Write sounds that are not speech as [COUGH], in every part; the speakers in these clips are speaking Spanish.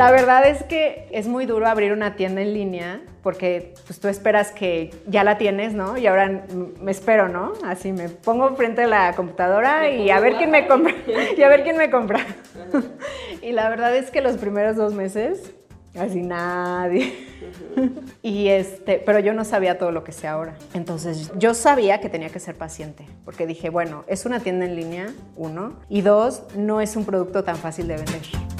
La verdad es que es muy duro abrir una tienda en línea porque pues, tú esperas que ya la tienes, ¿no? Y ahora me espero, ¿no? Así me pongo frente a la computadora [LAUGHS] y a ver quién me compra. y a ver quién me compra. y la verdad es que los primeros dos meses, casi nadie. [LAUGHS] y este, pero yo no sabía todo lo que sé ahora. Entonces yo sabía que tenía que ser paciente, porque dije, bueno, es una tienda en línea, uno, y dos, no es un producto tan fácil de vender.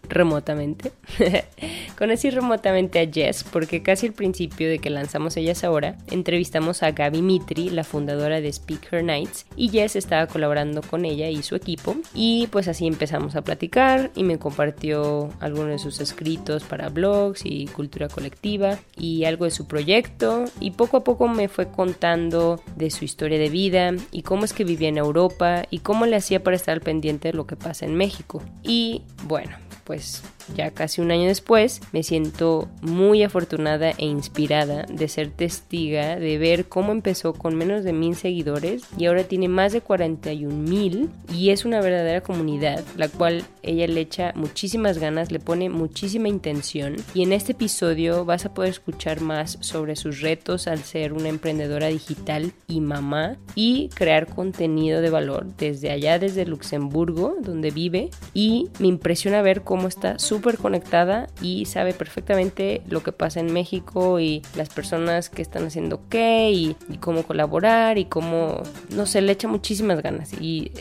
remotamente. [LAUGHS] Conocí remotamente a Jess porque casi al principio de que lanzamos Ellas Ahora, entrevistamos a Gaby Mitri, la fundadora de Speak Her Nights, y Jess estaba colaborando con ella y su equipo, y pues así empezamos a platicar y me compartió algunos de sus escritos para blogs y cultura colectiva y algo de su proyecto, y poco a poco me fue contando de su historia de vida y cómo es que vivía en Europa y cómo le hacía para estar al pendiente de lo que pasa en México. Y bueno, pues ya casi un año después, me siento muy afortunada e inspirada de ser testiga de ver cómo empezó con menos de mil seguidores y ahora tiene más de 41 mil y es una verdadera comunidad, la cual ella le echa muchísimas ganas, le pone muchísima intención y en este episodio vas a poder escuchar más sobre sus retos al ser una emprendedora digital y mamá y crear contenido de valor desde allá, desde Luxemburgo, donde vive y me impresiona ver cómo está súper conectada y sabe perfectamente lo que pasa en México y las personas que están haciendo qué y, y cómo colaborar y cómo, no sé, le echa muchísimas ganas y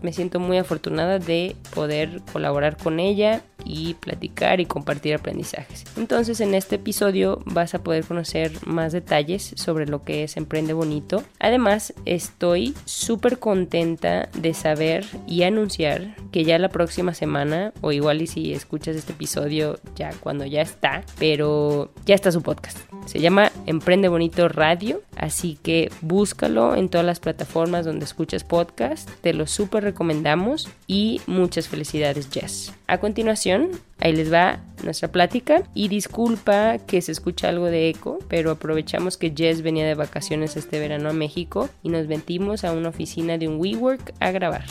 me siento muy afortunada de poder colaborar con ella y platicar y compartir aprendizajes. Entonces en este episodio vas a poder conocer más detalles sobre lo que es Emprende Bonito. Además estoy súper contenta de saber y anunciar que ya la próxima semana o igual y si escuchas este episodio ya cuando ya está, pero ya está su podcast. Se llama Emprende Bonito Radio, así que búscalo en todas las plataformas donde escuchas podcast. Te lo súper recomendamos y muchas felicidades Jess. A continuación, ahí les va nuestra plática y disculpa que se escucha algo de eco, pero aprovechamos que Jess venía de vacaciones este verano a México y nos ventimos a una oficina de un WeWork a grabar.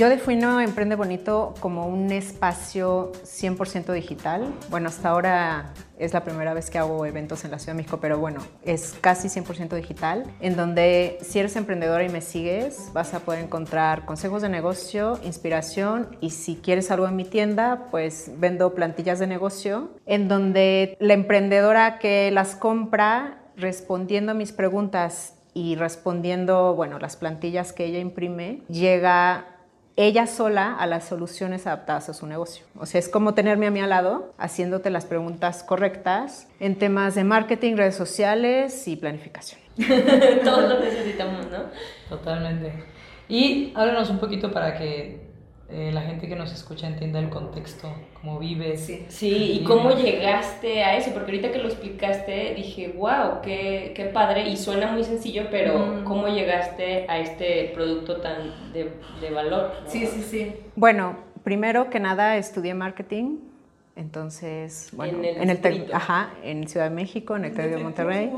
Yo defino Emprende Bonito como un espacio 100% digital. Bueno, hasta ahora es la primera vez que hago eventos en la Ciudad de México, pero bueno, es casi 100% digital, en donde si eres emprendedora y me sigues, vas a poder encontrar consejos de negocio, inspiración y si quieres algo en mi tienda, pues vendo plantillas de negocio, en donde la emprendedora que las compra respondiendo a mis preguntas y respondiendo, bueno, las plantillas que ella imprime, llega ella sola a las soluciones adaptadas a su negocio. O sea, es como tenerme a mí al lado, haciéndote las preguntas correctas en temas de marketing, redes sociales y planificación. [LAUGHS] Todos lo necesitamos, ¿no? Totalmente. Y háblanos un poquito para que eh, la gente que nos escucha entienda el contexto, cómo vives. Sí, sí y cómo llegaste a eso, porque ahorita que lo explicaste dije, wow, qué, qué padre, y suena muy sencillo, pero Mm. cómo llegaste a este producto tan de, de valor. ¿no? Sí, sí, sí. Bueno, primero que nada estudié marketing, entonces, bueno, En el en el, ajá, en Ciudad de México, en el TEC de Monterrey.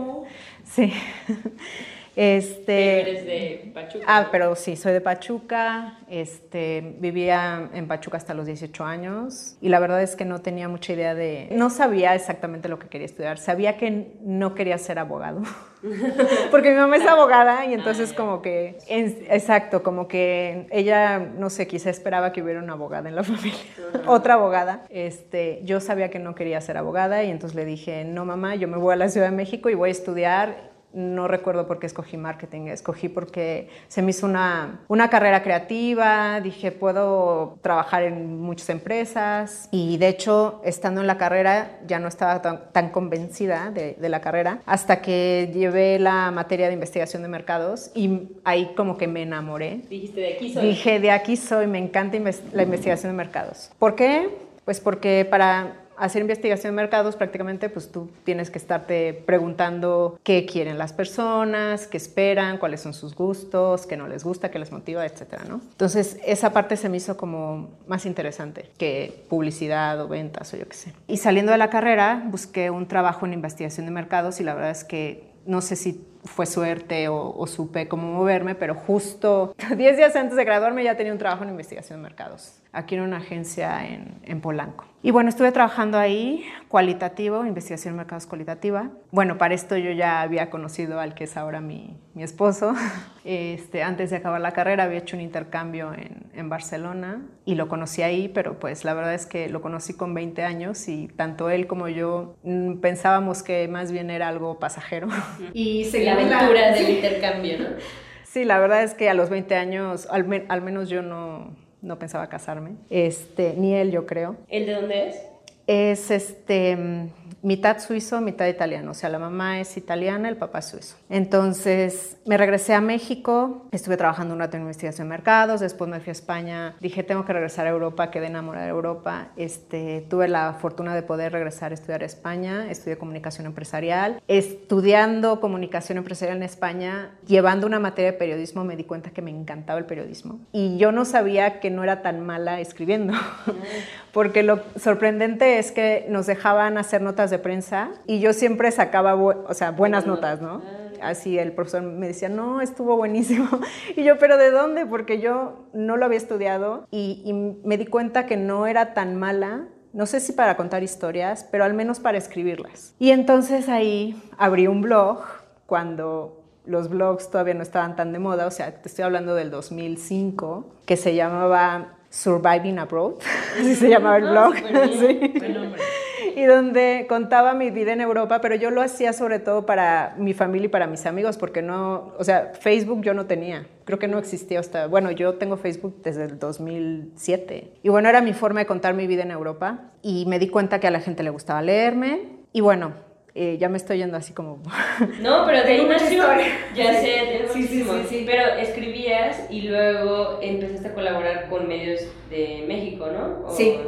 Sí. [LAUGHS] Este, Eres de Pachuca. Ah, pero sí, soy de Pachuca, este, vivía en Pachuca hasta los 18 años y la verdad es que no tenía mucha idea de, no sabía exactamente lo que quería estudiar, sabía que no quería ser abogado, [LAUGHS] porque mi mamá es abogada y entonces como que, en- exacto, como que ella, no sé, quizá esperaba que hubiera una abogada en la [LAUGHS] familia, otra abogada, este, yo sabía que no quería ser abogada y entonces le dije, no mamá, yo me voy a la Ciudad de México y voy a estudiar no recuerdo por qué escogí marketing, escogí porque se me hizo una, una carrera creativa, dije, puedo trabajar en muchas empresas y de hecho, estando en la carrera, ya no estaba tan, tan convencida de, de la carrera hasta que llevé la materia de investigación de mercados y ahí como que me enamoré. Dijiste de aquí soy. Dije, de aquí soy, me encanta la investigación de mercados. ¿Por qué? Pues porque para hacer investigación de mercados prácticamente pues tú tienes que estarte preguntando qué quieren las personas, qué esperan, cuáles son sus gustos, qué no les gusta, qué les motiva, etcétera, ¿no? Entonces esa parte se me hizo como más interesante que publicidad o ventas o yo qué sé. Y saliendo de la carrera busqué un trabajo en investigación de mercados y la verdad es que no sé si fue suerte o, supe cómo moverme, pero justo [LAUGHS] 10 días antes de graduarme ya tenía un trabajo en investigación de mercados, aquí en una agencia en, en Polanco. Y bueno, estuve trabajando ahí, cualitativo, investigación de mercados cualitativa. Bueno, para esto yo ya había conocido al que es ahora mi, mi esposo. [LAUGHS] Este, antes de acabar la carrera había hecho un intercambio en, en Barcelona y lo conocí ahí, pero pues la verdad es que lo conocí con 20 años y tanto él como yo mm, pensábamos que más bien era algo pasajero. [LAUGHS] Y La seguimos aventura del intercambio, ¿no? Sí, la verdad es que a los 20 años, al, me- al menos yo no, no pensaba casarme, este, ni él yo creo. ¿El de dónde es? Es este, mm, mitad suizo, mitad italiano, o sea, la mamá es italiana, el papá es suizo. Entonces me regresé a México, estuve trabajando un rato en investigación de mercados, después me fui a España, dije tengo que regresar a Europa, quedé enamorada de Europa, este, tuve la fortuna de poder regresar a estudiar a España, estudié comunicación empresarial, estudiando comunicación empresarial en España, llevando una materia de periodismo, me di cuenta que me encantaba el periodismo. Y yo no sabía que no era tan mala escribiendo, [LAUGHS] porque lo sorprendente es que nos dejaban hacer notas de prensa y yo siempre sacaba, o sea, buenas notas, ¿no? Así el profesor me decía, no, estuvo buenísimo. [LAUGHS] Y yo, pero ¿de dónde? Porque yo no lo había estudiado y, y me di cuenta que no era tan mala. No sé si para contar historias, pero al menos para escribirlas. Y entonces ahí abrí un blog cuando los blogs todavía no estaban tan de moda, o sea, te estoy hablando del 2005, que se llamaba Surviving Abroad, [LAUGHS] así se llamaba el blog. [LAUGHS] Sí y donde contaba mi vida en Europa, pero yo lo hacía sobre todo para mi familia y para mis amigos, porque no, o sea, Facebook yo no tenía, creo que no existía hasta, bueno, yo tengo Facebook desde el 2007. Y bueno, era mi forma de contar mi vida en Europa y me di cuenta que a la gente le gustaba leerme y bueno, eh, ya me estoy yendo así como... No, pero de ahí nació. Ya sé, tengo Sí, sí, sí. Pero escribías y luego empezaste a colaborar con medios de México, ¿no? O- Sí.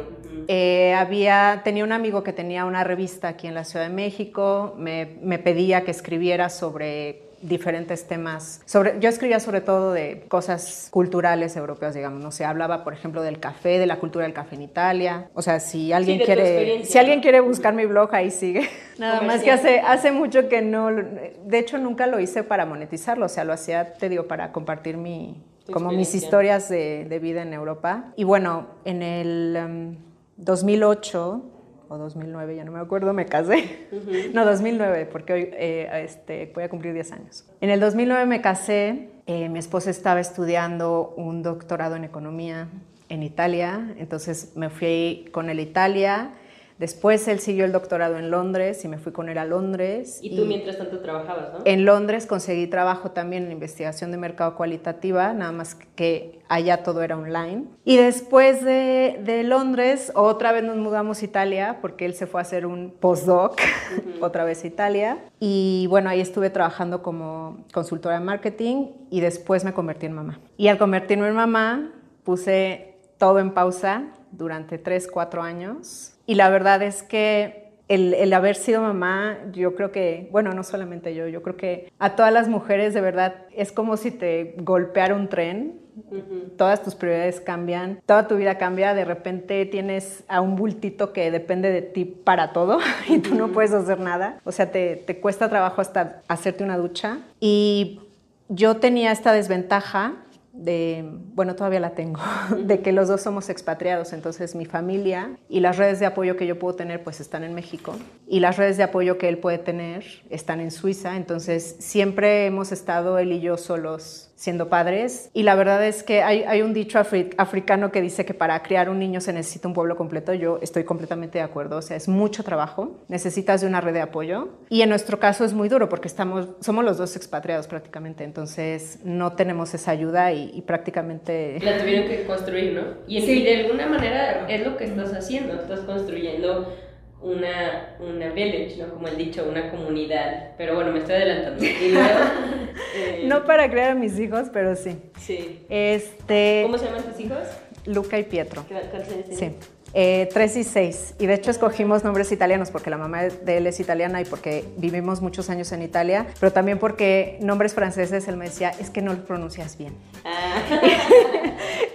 Eh, había, tenía un amigo que tenía una revista aquí en la Ciudad de México, me, me pedía que escribiera sobre diferentes temas. Sobre, yo escribía sobre todo de cosas culturales europeas, digamos. No sé, hablaba, por ejemplo, del café, de la cultura del café en Italia. O sea, si alguien tu quiere, si alguien quiere buscar mi blog, ahí sigue. [LAUGHS] Nada más que hace, hace mucho que no, de hecho nunca lo hice para monetizarlo. O sea, lo hacía, te digo, para compartir mi, como mis historias de, de vida en Europa. Y bueno, en el em, 2008 o 2009, ya no me acuerdo, me casé. No, 2009, porque hoy eh, este, voy a cumplir 10 años. En el 2009 me casé, eh, mi esposa estaba estudiando un doctorado en economía en Italia, entonces me fui con él a Italia. Después él siguió el doctorado en Londres y me fui con él a Londres. Y tú mientras tanto trabajabas, ¿no? En Londres conseguí trabajo también en investigación de mercado cualitativa, nada más que allá todo era online. Y después de, de Londres, otra vez nos mudamos a Italia, porque él se fue a hacer un postdoc, [LAUGHS] otra vez a Italia. Y bueno, ahí estuve trabajando como consultora de marketing y después me convertí en mamá. Y al convertirme en mamá, puse todo en pausa durante 3, 4 años. Y la verdad es que el, el, haber sido mamá, yo creo que, bueno, no solamente yo, yo creo que a todas las mujeres de verdad es como si te golpeara un tren. Uh -huh. Todas tus prioridades cambian, toda tu vida cambia, de repente tienes a un bultito que depende de ti para todo [LAUGHS] y tú no puedes hacer nada. O sea, te, te cuesta trabajo hasta hacerte una ducha. Y yo tenía esta desventaja de, bueno, todavía la tengo, [LAUGHS] de que los dos somos expatriados, entonces mi familia y las redes de apoyo que yo puedo tener pues están en México. Y las redes de apoyo que él puede tener están en Suiza, entonces siempre hemos estado él y yo solos siendo padres. Y la verdad es que hay, hay un dicho africano que dice que para criar un niño se necesita un pueblo completo. Yo estoy completamente de acuerdo. O sea, es mucho trabajo. Necesitas de una red de apoyo. Y en nuestro caso es muy duro porque estamos, somos los dos expatriados prácticamente. Entonces no tenemos esa ayuda y, prácticamente... La tuvieron que construir, ¿no? Y, y de alguna manera es lo que estás haciendo. Estás construyendo una, una village, ¿no? Como el dicho, una comunidad. Pero bueno, me estoy adelantando. [LAUGHS] Eh, no para crear a mis hijos, pero sí. Sí. Este, ¿Cómo se llaman tus hijos? Luca y Pietro. ¿Cuántos años Sí. Eh, tres y seis. Y de hecho escogimos nombres italianos porque la mamá de él es italiana y porque vivimos muchos años en Italia, pero también porque nombres franceses él me decía, es que no lo pronuncias bien. Ah. [LAUGHS]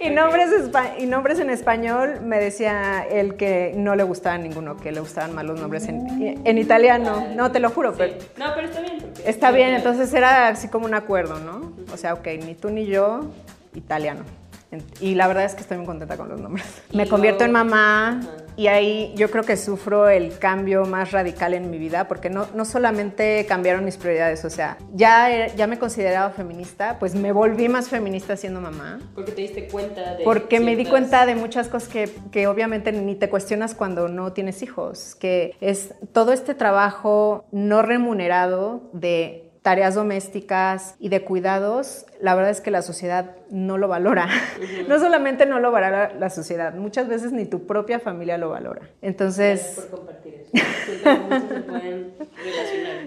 y, nombres y nombres en español me decía él que no le gustaban ninguno, que le gustaban más los nombres en, en italiano. No, te lo juro. Pero, no, pero está bien. Está bien, entonces era así como un acuerdo, ¿no? O sea, ok, ni tú ni yo, italiano. Y la verdad es que estoy muy contenta con los nombres. Me convierto en mamá y ahí yo creo que sufro el cambio más radical en mi vida porque no, no solamente cambiaron mis prioridades, o sea, ya, ya me consideraba feminista, pues me volví más feminista siendo mamá. Porque te diste cuenta de... Porque me di cuenta de muchas cosas que, que obviamente ni te cuestionas cuando no tienes hijos, que es todo este trabajo no remunerado de tareas domésticas y de cuidados, la verdad es que la sociedad no lo valora. [LAUGHS] No solamente no lo valora la sociedad, muchas veces ni tu propia familia lo valora. Entonces... Por compartir [LAUGHS] eso.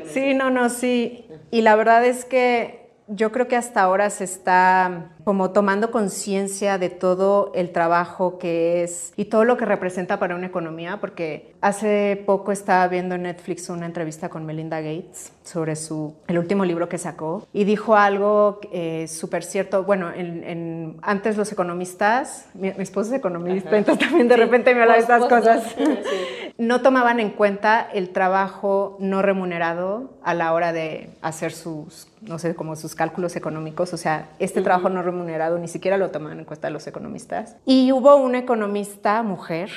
sí, no, no, sí. Y la verdad es que yo creo que hasta ahora se está como tomando conciencia de todo el trabajo que es y todo lo que representa para una economía, porque hace poco estaba viendo en Netflix una entrevista con Melinda Gates sobre su, el último libro que sacó y dijo algo eh, súper cierto. Bueno, en, antes los economistas, mi, esposo es economista, entonces también de repente me habla de estas cosas, no tomaban en cuenta el trabajo no remunerado a la hora de hacer sus, no sé, como sus cálculos económicos. O sea, este trabajo no remunerado, ni siquiera lo toman en cuenta los economistas. Y hubo una economista mujer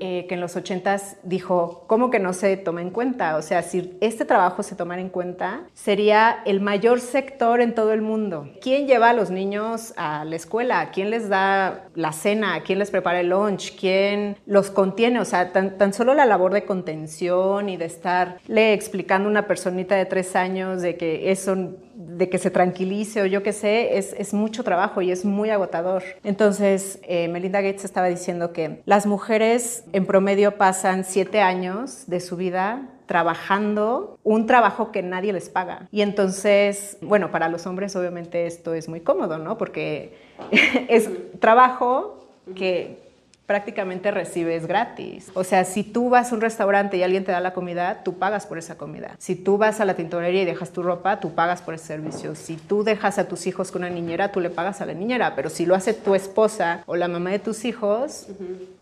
eh, que en los 80 dijo, ¿cómo que no se toma en cuenta? O sea, si este trabajo se tomara en cuenta, sería el mayor sector en todo el mundo. ¿Quién lleva a los niños a la escuela? ¿Quién les da la cena? ¿Quién les prepara el lunch? ¿Quién los contiene? O sea, tan, tan solo la labor de contención y de estarle explicando a una personita de tres años de que eso de que se tranquilice o yo qué sé, es, es, mucho trabajo y es muy agotador. Entonces, eh, Melinda Gates estaba diciendo que las mujeres en promedio pasan siete años de su vida trabajando un trabajo que nadie les paga. Y entonces, bueno, para los hombres obviamente esto es muy cómodo, ¿no? Porque [LAUGHS] es trabajo que prácticamente recibes gratis. O sea, si tú vas a un restaurante y alguien te da la comida, tú pagas por esa comida. Si tú vas a la tintorería y dejas tu ropa, tú pagas por ese servicio. Si tú dejas a tus hijos con una niñera, tú le pagas a la niñera. Pero si lo hace tu esposa o la mamá de tus hijos,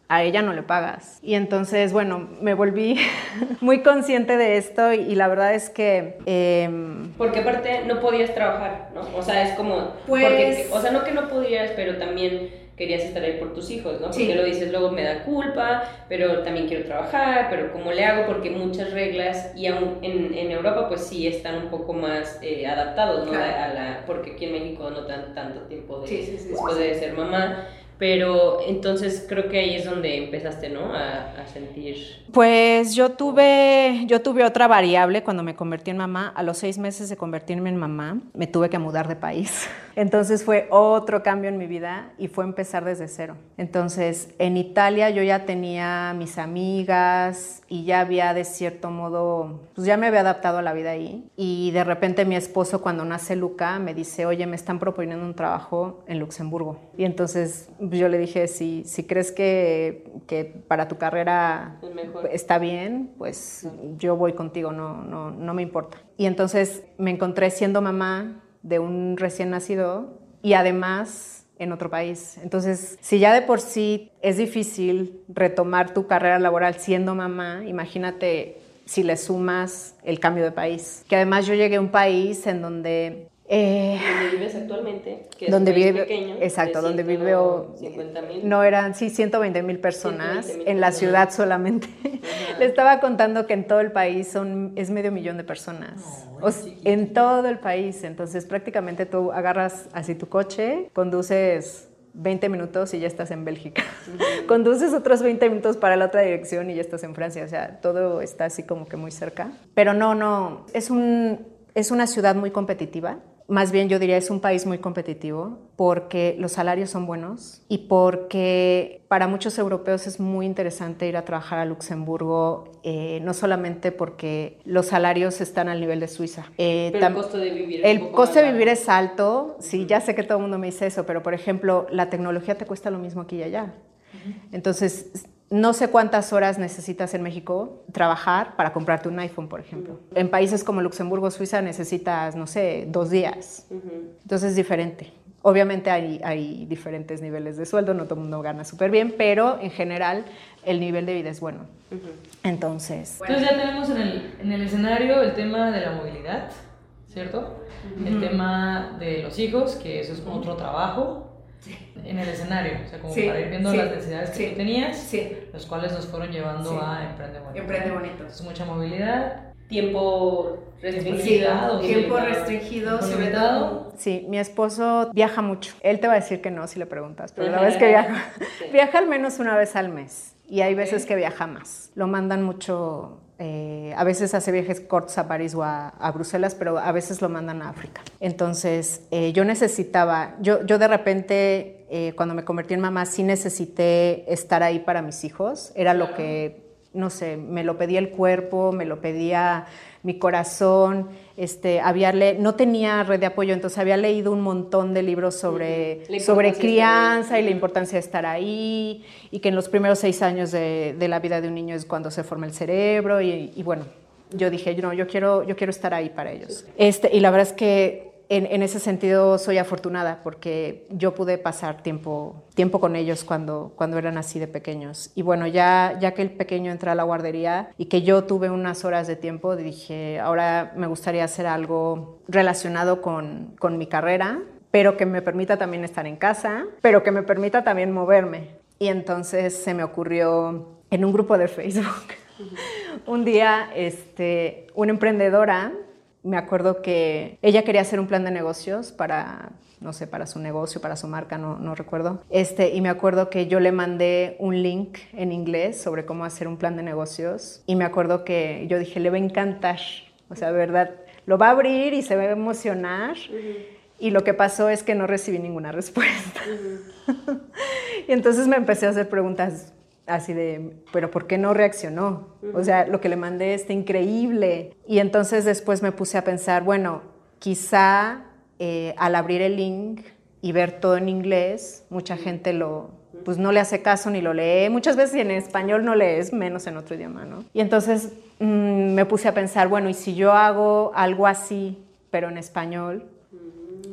a ella no le pagas. Y entonces, bueno, me volví [LAUGHS] muy consciente de esto y, la verdad es que... Em, porque aparte no podías trabajar, ¿no? O sea, es como... Pues... o sea, no que no podías, pero también querías estar ahí por tus hijos, ¿no? Porque lo dices, luego me da culpa, pero también quiero trabajar, pero ¿cómo le hago? Porque muchas reglas, y aún en, en Europa pues sí están un poco más eh, adaptados, ¿no? A, la, porque aquí en México no dan tanto tiempo de, después de ser mamá. Pero entonces creo que ahí es donde empezaste, ¿no? A, a, sentir. Pues yo tuve, yo tuve otra variable cuando me convertí en mamá. A los seis meses de convertirme en mamá, me tuve que mudar de país. [LAUGHS] Entonces fue otro cambio en mi vida y fue empezar desde cero. Entonces en Italia yo ya tenía mis amigas y ya había de cierto modo, pues ya me había adaptado a la vida ahí. Y de repente mi esposo cuando nace Luca me dice, oye, me están proponiendo un trabajo en Luxemburgo. Y entonces yo le dije, si, si crees que, que para tu carrera está bien, pues yo voy contigo, no, no, no me importa. Y entonces me encontré siendo mamá de un recién nacido y además en otro país. Entonces, si ya de por sí es difícil retomar tu carrera laboral siendo mamá, imagínate si le sumas el cambio de país. Que además yo llegué a un país en donde Eh, Donde vives actualmente, que es donde vive, pequeño, exacto, de donde vive, 150,000. no eran, sí, 120 mil personas 120,000 en la ciudad solamente. [LAUGHS] Le estaba contando que en todo el país son, es medio millón de personas. O s- en todo el país. Entonces, prácticamente tú agarras así tu coche, conduces 20 minutos y ya estás en Bélgica. [LAUGHS] Conduces otros 20 minutos para la otra dirección y ya estás en Francia. O sea, todo está así como que muy cerca. Pero no, no, es, un, es una ciudad muy competitiva. Más bien yo diría es un país muy competitivo porque los salarios son buenos y porque para muchos europeos es muy interesante ir a trabajar a Luxemburgo, eh, no solamente porque los salarios están al nivel de Suiza. eh, Pero el costo de vivir es el costo de vivir es alto, sí, ya sé que todo el mundo me dice eso, pero por ejemplo, la tecnología te cuesta lo mismo aquí y allá. Entonces, no sé cuántas horas necesitas en México trabajar para comprarte un iPhone, por ejemplo. En países como Luxemburgo, Suiza, necesitas, no sé, dos días. Entonces es diferente. Obviamente hay, hay diferentes niveles de sueldo, no todo el mundo gana súper bien, pero en general el nivel de vida es bueno. Entonces, Entonces ya tenemos en el, en el escenario el tema de la movilidad, ¿cierto? El tema de los hijos, que eso es otro trabajo. En el escenario, o sea, como Sí, para ir viendo sí, las necesidades que sí, tú tenías, sí. los cuales nos fueron llevando Sí. a Emprende Bonito. Emprende Bonito. Es mucha movilidad, Tiempo restringido. tiempo sí, restringido, sobre todo. Sí, mi esposo viaja mucho. Él te va a decir que no si le preguntas, pero la es que viaja. Sí. Viaja al menos una vez al mes y hay veces que viaja más. Lo mandan mucho, eh, a veces hace viajes cortos a París o a, a Bruselas, pero a veces lo mandan a África. Entonces, eh, yo necesitaba, yo, yo de repente, eh, cuando me convertí en mamá, sí necesité estar ahí para mis hijos. Era lo que no sé, me lo pedía el cuerpo, me lo pedía mi corazón, este, había le- no tenía red de apoyo, entonces había leído un montón de libros sobre, sobre crianza y la importancia de estar ahí, y que en los primeros seis años de, de la vida de un niño es cuando se forma el cerebro, y, y bueno, yo dije, no, yo quiero, yo quiero estar ahí para ellos. Este, y la verdad es que en, ese sentido soy afortunada porque yo pude pasar tiempo, tiempo con ellos cuando, cuando eran así de pequeños. Y bueno, ya, ya que el pequeño entra a la guardería y que yo tuve unas horas de tiempo, dije, ahora me gustaría hacer algo relacionado con, con mi carrera, pero que me permita también estar en casa, pero que me permita también moverme. Y entonces se me ocurrió en un grupo de Facebook. [LAUGHS] un día, este, una emprendedora me acuerdo que ella quería hacer un plan de negocios para, no sé, para su negocio, para su marca, no, no recuerdo. Este, y me acuerdo que yo le mandé un link en inglés sobre cómo hacer un plan de negocios. Y me acuerdo que yo dije, le va a encantar. O sea, de verdad, lo va a abrir y se va a emocionar. Y lo que pasó es que no recibí ninguna respuesta. [LAUGHS] y entonces me empecé a hacer preguntas así de, pero ¿por qué no reaccionó? O sea, lo que le mandé está increíble. Y entonces después me puse a pensar, bueno, quizá eh, al abrir el link y ver todo en inglés, mucha gente lo, pues no le hace caso ni lo lee. Muchas veces en español no lees, menos en otro idioma, ¿no? Y entonces mm, me puse a pensar, bueno, ¿y si yo hago algo así, pero en español?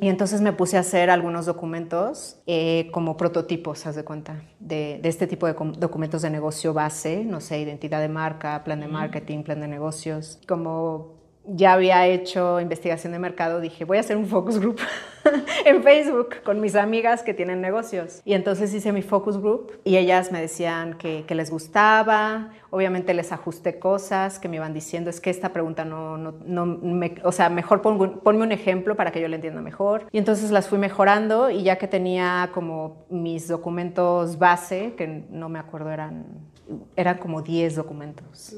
Y entonces me puse a hacer algunos documentos eh, como prototipos, haz de cuenta, de, de este tipo de documentos de negocio base, no sé, identidad de marca, plan de marketing, plan de negocios. Como ya había hecho investigación de mercado, dije, voy a hacer un focus group [LAUGHS] en Facebook con mis amigas que tienen negocios. Y entonces hice mi focus group y ellas me decían que, les gustaba, obviamente les ajusté cosas que me iban diciendo, es que esta pregunta no, no, no me, o sea, mejor ponme un ejemplo para que yo lo entienda mejor. Y entonces las fui mejorando y ya que tenía como mis documentos base, que no me acuerdo, eran, eran como 10 documentos.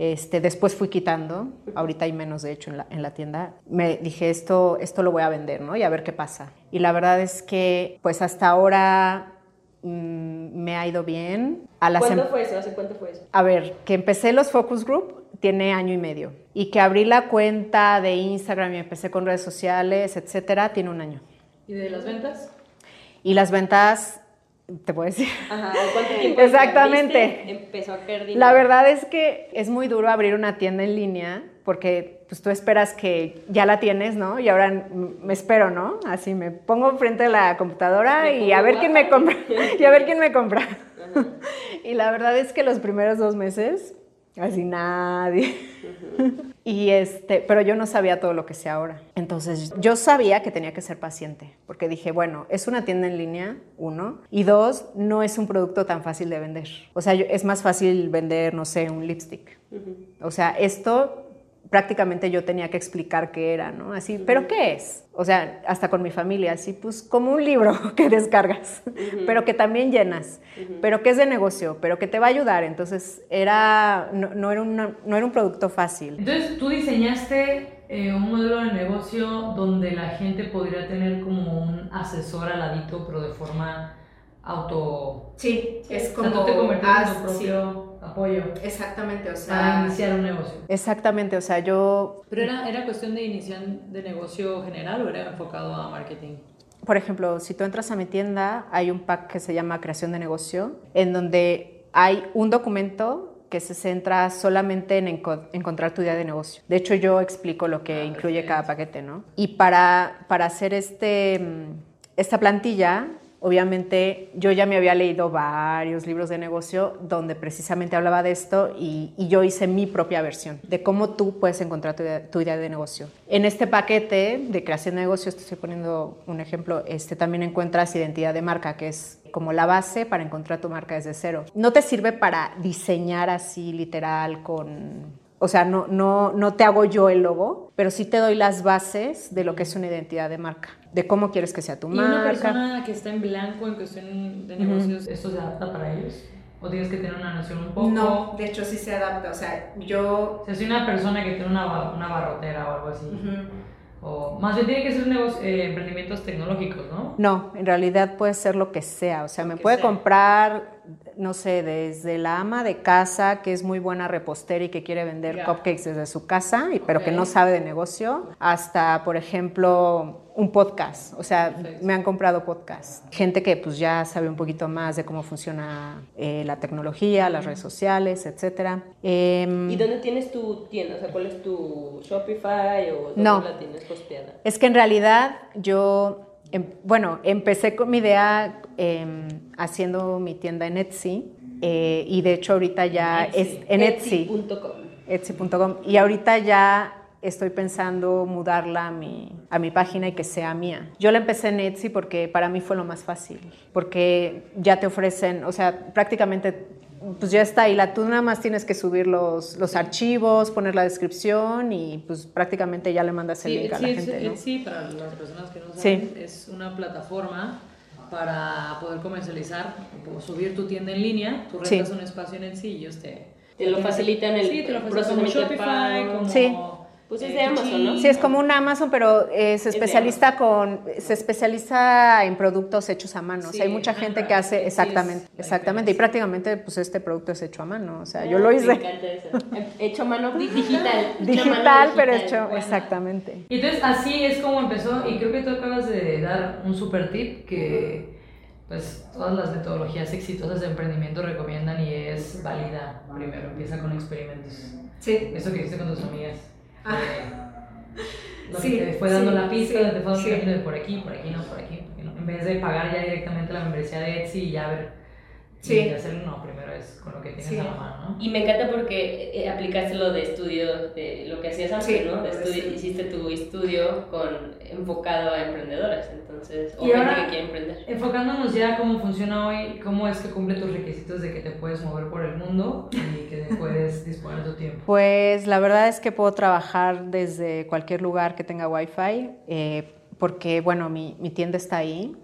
Este, después fui quitando, ahorita hay menos de hecho en la, en la tienda. Me dije, esto, esto lo voy a vender, ¿no? Y a ver qué pasa. Y la verdad es que, pues hasta ahora mm, me ha ido bien. A las ¿Cuándo em- fue eso? ¿Hace cuánto fue eso? a ver, que empecé los focus group tiene año y medio. Y que abrí la cuenta de Instagram y empecé con redes sociales, etcétera, tiene un año. ¿Y de las ventas? Y las ventas, te puedo decir. Ajá, ¿cuánto [LAUGHS] tiempo Exactamente. Empezó a caer dinero. La verdad es que es muy duro abrir una tienda en línea porque pues, tú esperas que ya la tienes, ¿no? Y ahora me espero, ¿no? Así me pongo frente a la computadora [LAUGHS] y a ver quién me compra. y a ver quién me compra. y la verdad es que los primeros dos meses Así nadie. y este, pero yo no sabía todo lo que sé ahora. Entonces yo sabía que tenía que ser paciente, porque dije, bueno, es una tienda en línea, uno, y dos, no es un producto tan fácil de vender. O sea, yo- es más fácil vender, no sé, un lipstick. O sea, esto prácticamente yo tenía que explicar qué era, ¿no? Así, ¿pero qué es? O sea, hasta con mi familia, así, pues como un libro [LAUGHS] que descargas, pero que también llenas, pero que es de negocio, pero que te va a ayudar. Entonces, era, no, no era, una- no era un producto fácil. Entonces, tú diseñaste eh, un modelo de negocio donde la gente podría tener como un asesor al ladito, pero de forma auto... Sí, es o sea, tú te convertiste en tu propio apoyo Exactamente, o para iniciar un negocio. Exactamente, o sea, yo, ¿Pero era, era cuestión de iniciar de negocio general o era enfocado a marketing? por ejemplo, si tú entras a mi tienda, hay un pack que se llama Creación de Negocio, en donde hay un documento que se centra solamente en enco- encontrar tu idea de negocio. De hecho, yo explico lo que incluye cada paquete, ¿no? Y para, para hacer este, mm, esta plantilla, obviamente yo ya me había leído varios libros de negocio donde precisamente hablaba de esto y, yo hice mi propia versión de cómo tú puedes encontrar tu tu idea de negocio. En este paquete de creación de negocios, te estoy poniendo un ejemplo, este, también encuentras identidad de marca, que es como la base para encontrar tu marca desde cero. No te sirve para diseñar así literal con o sea, no, no, no te hago yo el logo, pero sí te doy las bases de lo que es una identidad de marca, de cómo quieres que sea tu ¿Y una marca. persona que está en blanco en cuestión de negocios, esto se adapta para ellos? ¿O tienes que tener una noción un poco? No, de hecho sí se adapta, o sea, yo... O sea, si una persona que tiene una, una barrotera o algo así, o más bien tiene que ser negocio- eh, emprendimientos tecnológicos, ¿no? No, en realidad puede ser lo que sea, o sea, me puede sea. comprar, no sé, desde la ama de casa que es muy buena repostera y que quiere vender cupcakes desde su casa, y, pero que no sabe de negocio, hasta, por ejemplo, un podcast, o sea, Perfecto. me han comprado podcasts. Gente que pues ya sabe un poquito más de cómo funciona eh, la tecnología, las redes sociales, etcétera. Em, ¿Y dónde tienes tu tienda? O sea, ¿cuál es tu Shopify o dónde No. la tienes hosteada? Es que en realidad yo, em- bueno, empecé con mi idea em, haciendo mi tienda en Etsy eh, y de hecho ahorita ya es en Etsy, Etsy.com. Etsy.com y ahorita ya estoy pensando mudarla a mi, a mi página y que sea mía. Yo la empecé en Etsy porque para mí fue lo más fácil, porque ya te ofrecen, o sea, prácticamente pues ya está ahí, la, tú nada más tienes que subir los, los archivos, poner la descripción y pues prácticamente ya le mandas el Sí, link a Etsy, la es- gente. ¿no? Etsy, para las personas que no Sí. saben, es una plataforma para poder comercializar o subir tu tienda en línea. Tú Sí. rentas un espacio en Etsy y ellos te... Te lo facilitan el Sí, te lo facilitan como Shopify, pago. como... Sí. Pues es eh, de Amazon, ¿no? Sí, es como un Amazon, pero eh, se especializa con, se especializa en productos hechos a mano. o sea, hay Sí, mucha gente que hace sí, exactamente, exactamente. Y prácticamente, pues este producto es hecho a mano. O sea, yo Ah, lo Me hice encanta eso. [LAUGHS] Hecho a mano di- digital. Hecho a mano digital, pero digital. hecho Bueno. exactamente. Y entonces así es como empezó y creo que tú acabas de dar un super tip que pues todas las metodologías exitosas de emprendimiento recomiendan y es válida primero, empieza con experimentos. Sí. Eso que hiciste con tus amigas. Eh, lo Sí, que te fue dando sí, la pista, sí, te fue dando sí. por aquí, por aquí, no, por aquí, por aquí, no. En vez de pagar ya directamente la membresía de Etsy y ya ver Sí. y hacerlo, no, primero es con lo que tienes Sí. a la mano, ¿no? Y me encanta porque eh, aplicaste lo de estudio, de lo que hacías antes, Sí, ¿no? De estudio- estudio. hiciste tu estudio con, enfocado a emprendedoras, entonces, o Y gente ahora- que quiere emprender. Enfocándonos ya cómo funciona hoy, cómo es que cumple tus requisitos de que te puedes mover por el mundo y que puedes [LAUGHS] disponer de tu tiempo. Pues la verdad es que puedo trabajar desde cualquier lugar que tenga wifi, eh, porque bueno, mi, mi tienda está ahí.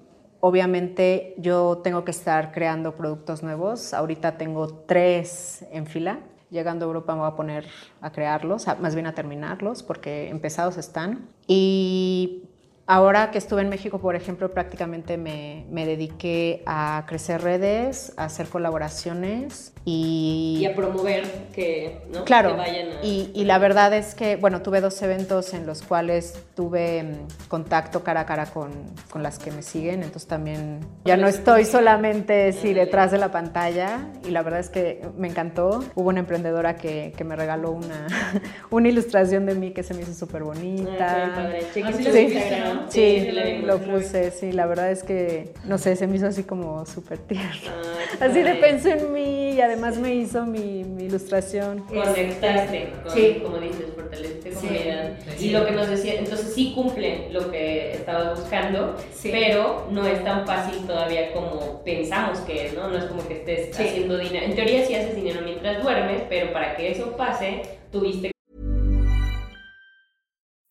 Obviamente yo tengo que estar creando productos nuevos. Ahorita tengo tres en fila. Llegando a Europa me voy a poner a crearlos, más bien a terminarlos, porque empezados están. Y ahora que estuve en México, por ejemplo, prácticamente me, me dediqué a crecer redes, a hacer colaboraciones y... Y a promover que, ¿no? Claro, que vayan a... y, y la verdad es que, bueno, tuve dos eventos en los cuales tuve mm, contacto cara a cara con, con las que me siguen, entonces también ya no estoy solamente sí, detrás de la pantalla y la verdad es que me encantó. Hubo una emprendedora que, que me regaló una, [LAUGHS] una ilustración de mí que se me hizo súper Ah, bonita. padre. Chequen lo Sí, sí, sí, lo puse, sí, la verdad es que, no sé, se me hizo así como súper tierno. Ah, [LAUGHS] Así de pensé en mí y además me hizo mi, mi ilustración. Conectaste, con, Sí. como dices, fortaleciste Sí. comunidad. Sí. Y lo que nos decía, entonces sí cumple lo que estabas buscando, Sí. pero no es tan fácil todavía como pensamos que es, ¿no? No es como que estés Sí. haciendo dinero. En teoría sí haces dinero mientras duermes, pero para que eso pase, tuviste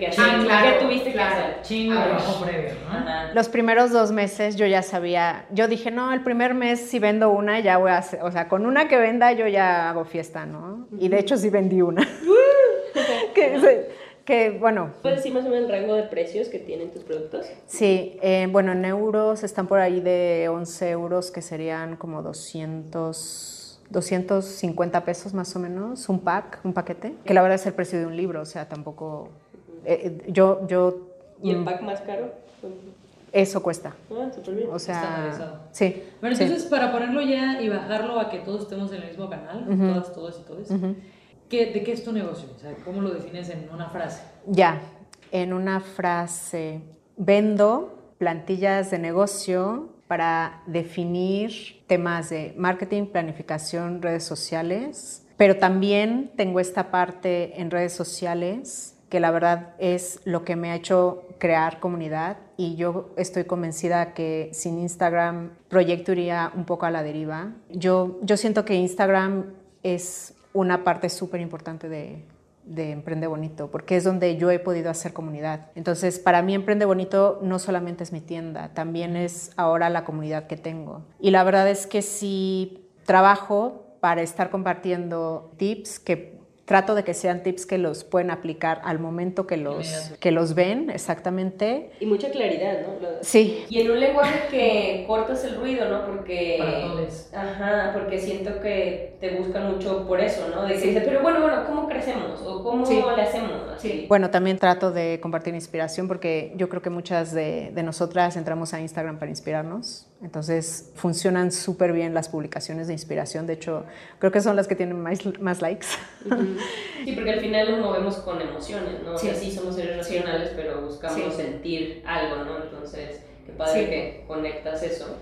que hacer. Ah, claro, ¿Qué tuviste que claro. hacer? Chingo de trabajo previo, ¿no? Ajá. Los primeros dos meses yo ya sabía, yo dije, no, el primer mes si vendo una ya voy a hacer, o sea, con una que venda yo ya hago fiesta, ¿no? Y de hecho sí vendí una. [LAUGHS] [LAUGHS] que, se- que, bueno, ¿Puedes decir más o menos el rango de precios que tienen tus productos? sí, eh, bueno, en euros están por ahí de 11 euros, que serían como 200, 250 pesos más o menos, un pack, un paquete, que la verdad es el precio de un libro, o sea, tampoco, eh, yo, yo, ¿Y el mm, pack más caro? eso cuesta, Ah, súper bien. o sea, Estandarizado. sí. Bueno, sí. entonces para ponerlo ya y bajarlo a que todos estemos en el mismo canal, todas, todos y todos, ¿qué, ¿de qué es tu negocio? O sea, ¿cómo lo defines en una frase? Ya, en una frase, vendo plantillas de negocio para definir temas de marketing, planificación, redes sociales, pero también tengo esta parte en redes sociales que la verdad es lo que me ha hecho crear comunidad y yo estoy convencida que sin Instagram proyecto iría un poco a la deriva. Yo, yo siento que Instagram es una parte súper importante de, de Emprende Bonito, porque es donde yo he podido hacer comunidad. Entonces, para mí Emprende Bonito no solamente es mi tienda, también es ahora la comunidad que tengo. Y la verdad es que sí trabajo para estar compartiendo tips que trato de que sean tips que los pueden aplicar al momento que los, Inmediato. que los ven, exactamente. Y mucha claridad, ¿no? Lo- Sí, Y en un lenguaje que cortas el ruido, ¿no? Porque... Para todos. Ajá, porque siento que te buscan mucho por eso, ¿no? De que pero bueno, bueno, ¿cómo crecemos? ¿O cómo Sí. le hacemos? Así. Bueno, también trato de compartir inspiración porque yo creo que muchas de, de nosotras entramos a Instagram para inspirarnos. Entonces funcionan súper bien las publicaciones de inspiración. De hecho, creo que son las que tienen más, más likes. Sí, porque al final nos movemos con emociones, ¿no? O sea, Sí. somos seres racionales, pero buscamos Sí. sentir algo, ¿no? Entonces, qué padre Sí. que conectas eso.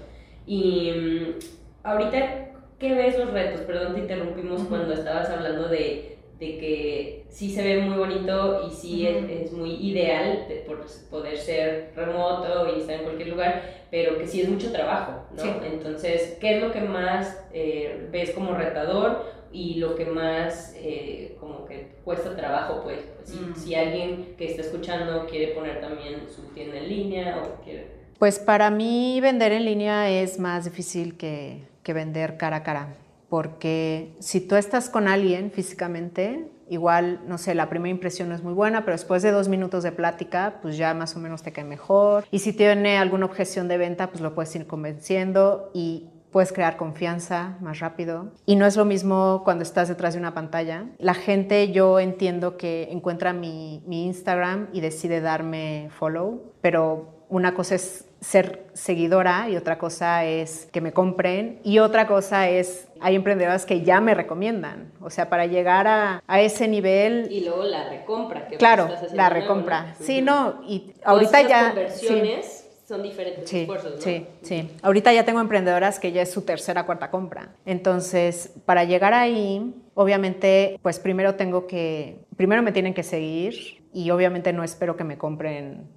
Y mm, ahorita, ¿qué ves los retos? Perdón, te interrumpimos cuando estabas hablando de, de que sí se ve muy bonito y sí es, es muy ideal de por poder ser remoto y estar en cualquier lugar, pero que sí es mucho trabajo, ¿no? Sí. Entonces, ¿qué es lo que más eh, ves como retador y lo que más eh, como que cuesta trabajo, pues? Si, Mm. si alguien que está escuchando quiere poner también su tienda en línea o quiere... Pues para mí vender en línea es más difícil que, que vender cara a cara, porque si tú estás con alguien físicamente, igual, no sé, la primera impresión no es muy buena, pero después de dos minutos de plática, pues ya más o menos te cae mejor. Y si tiene alguna objeción de venta, pues lo puedes ir convenciendo y puedes crear confianza más rápido. Y no es lo mismo cuando estás detrás de una pantalla. La gente, yo entiendo que encuentra mi, mi Instagram y decide darme follow, pero una cosa es ser seguidora y otra cosa es que me compren y otra cosa es, hay emprendedoras que ya me recomiendan. O sea, para llegar a, a ese nivel, Y luego la recompra. Que claro, la nuevo, recompra. ¿no? Sí, no, y ahorita ya... sí. conversiones son diferentes Sí, esfuerzos, ¿no? sí, sí. Ahorita ya tengo emprendedoras que ya es su tercera, cuarta compra. Entonces, para llegar ahí, obviamente, pues primero tengo que, primero me tienen que seguir y obviamente no espero que me compren.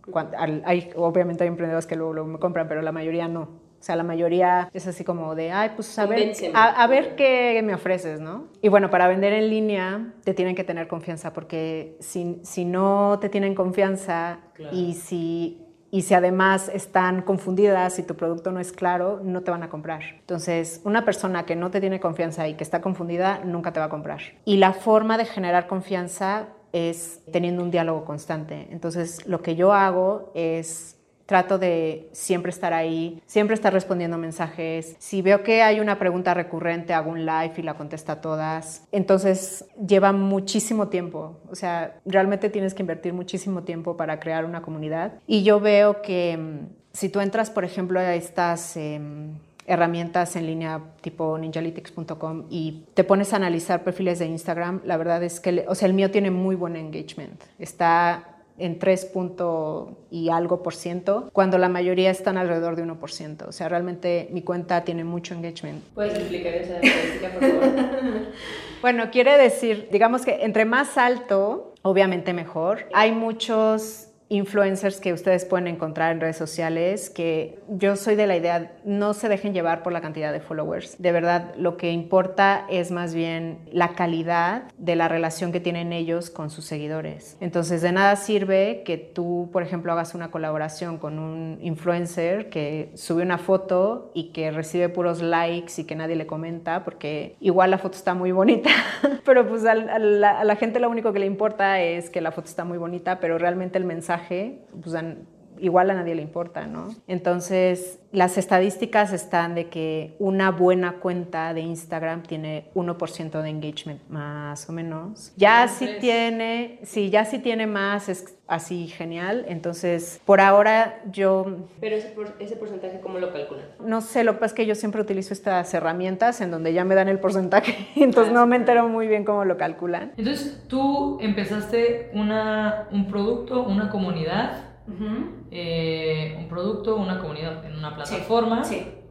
Hay, obviamente hay emprendedores que luego, luego me compran, pero la mayoría no. O sea, la mayoría es así como de, ay, pues a ver, a, a ver qué me ofreces, ¿no? Y bueno, para vender en línea te tienen que tener confianza, porque si, si no te tienen confianza Claro. y si y si además están confundidas, si tu producto no es claro, no te van a comprar. Entonces, una persona que no te tiene confianza y que está confundida, nunca te va a comprar. Y la forma de generar confianza es teniendo un diálogo constante. Entonces, lo que yo hago es trato de siempre estar ahí, siempre estar respondiendo mensajes. Si veo que hay una pregunta recurrente, hago un live y la contesta a todas. Entonces lleva muchísimo tiempo, o sea, realmente tienes que invertir muchísimo tiempo para crear una comunidad. Y yo veo que mm, si tú entras, por ejemplo, a estas... Em, herramientas en línea tipo ninjalytics.com y te pones a analizar perfiles de Instagram, la verdad es que, o sea, el mío tiene muy buen engagement. Está en 3 y algo por ciento, cuando la mayoría están alrededor de 1%. O sea, realmente mi cuenta tiene mucho engagement. ¿Puedes explicar esa estadística, por favor? [LAUGHS] bueno, quiere decir, digamos que entre más alto, obviamente mejor. Hay muchos influencers que ustedes pueden encontrar en redes sociales, que yo soy de la idea, no se dejen llevar por la cantidad de followers. De verdad, lo que importa es más bien la calidad de la relación que tienen ellos con sus seguidores. Entonces, de nada sirve que tú, por ejemplo, hagas una colaboración con un influencer que sube una foto y que recibe puros likes y que nadie le comenta, porque igual la foto está muy bonita, [LAUGHS] pero pues a la, a la gente lo único que le importa es que la foto está muy bonita, pero realmente el mensaje pues, igual a nadie le importa, ¿no? Entonces, las estadísticas están de que una buena cuenta de Instagram tiene 1% de engagement más o menos. Ya si tiene, sí, ya si tiene más es así genial. Entonces, por ahora yo... Pero ese, ese porcentaje, ¿cómo lo calculan? No sé, lo que pasa es que yo siempre utilizo estas herramientas en donde ya me dan el porcentaje, [LAUGHS] entonces no me entero muy bien cómo lo calculan. Entonces, tú empezaste una, un producto, una comunidad eh, un producto, una comunidad en una plataforma.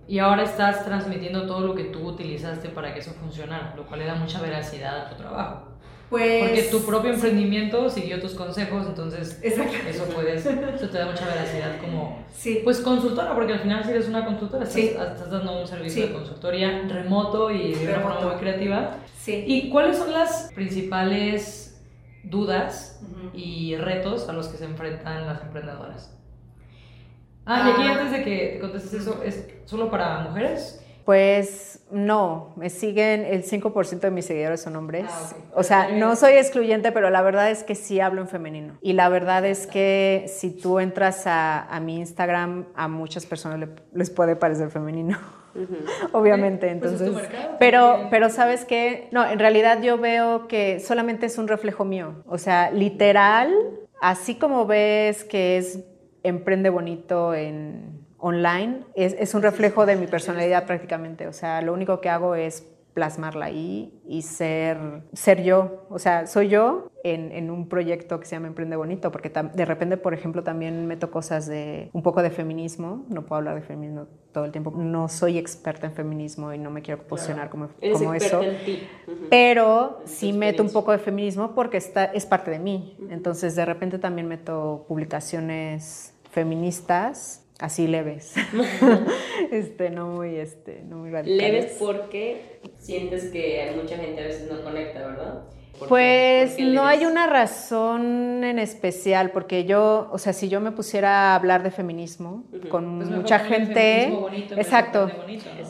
Y ahora estás transmitiendo todo lo que tú utilizaste para que eso funcionara, lo cual le da mucha veracidad a tu trabajo. Pues, Porque tu propio emprendimiento siguió tus consejos, entonces eso puedes, eso te da mucha veracidad como pues consultora, porque al final si eres una consultora estás, dando un servicio de consultoría remoto y de una forma muy creativa. ¿Y cuáles son las principales dudas y retos a los que se enfrentan las emprendedoras. Ah, y aquí ah. antes de que contestes eso, ¿es solo para mujeres? Pues no, me siguen, el 5% de mis seguidores son hombres. Ah, o sea, no soy excluyente, pero la verdad es que sí hablo en femenino. Y la verdad es que si tú entras a, a mi Instagram, a muchas personas les puede parecer femenino. [LAUGHS] Obviamente, pues entonces. pero, pero sabes qué, no, en realidad yo veo que solamente es un reflejo mío. O sea, literal, así como ves que es emprende bonito en online, es, es un reflejo de mi personalidad prácticamente. O sea, lo único que hago es plasmarla ahí y ser, ser yo. O sea, soy yo en, en, un proyecto que se llama Emprende Bonito, porque de repente, por ejemplo, también meto cosas de un poco de feminismo. No puedo hablar de feminismo todo el tiempo. No soy experta en feminismo y no me quiero posicionar como, como eso. Pero sí meto un poco de feminismo porque está, es parte de mí. Entonces, de repente también meto publicaciones feministas así leves. [LAUGHS] [LAUGHS] este, no muy, este, no muy radicales. Leves porque sientes que hay mucha gente a veces no conecta, ¿verdad? Pues no hay una razón en especial, porque yo, o sea, si yo me pusiera a hablar de feminismo con pues mucha gente, exacto,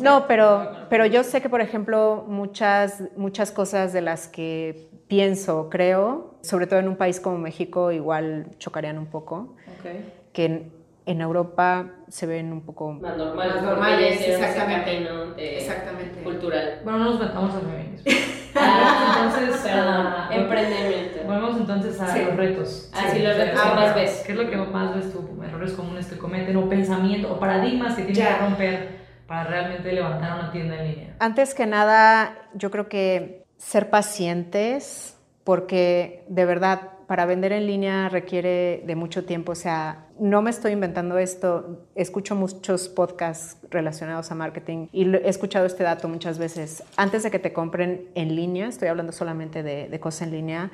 no, pero, pero yo sé que, por ejemplo, muchas, muchas cosas de las que pienso, creo, sobre todo en un país como México, igual chocarían un poco, okay. que en Europa se ven un poco más normales, más normales exactamente, exactamente. cultural. Bueno, no nos metamos al feminismo. [LAUGHS] ah, entonces, [LAUGHS] a, emprendimiento. Volvemos entonces a los retos. Ah, sí, los retos que más ves. ¿Qué es lo que más ves tú? Errores comunes que cometen o pensamientos o paradigmas que tienen que romper para realmente levantar una tienda en línea. Antes que nada, yo creo que ser pacientes, porque de verdad para vender en línea requiere de mucho tiempo, o sea, no me estoy inventando esto, escucho muchos podcasts relacionados a marketing y he escuchado este dato muchas veces. Antes de que te compren en línea, estoy hablando solamente de, cosas en línea,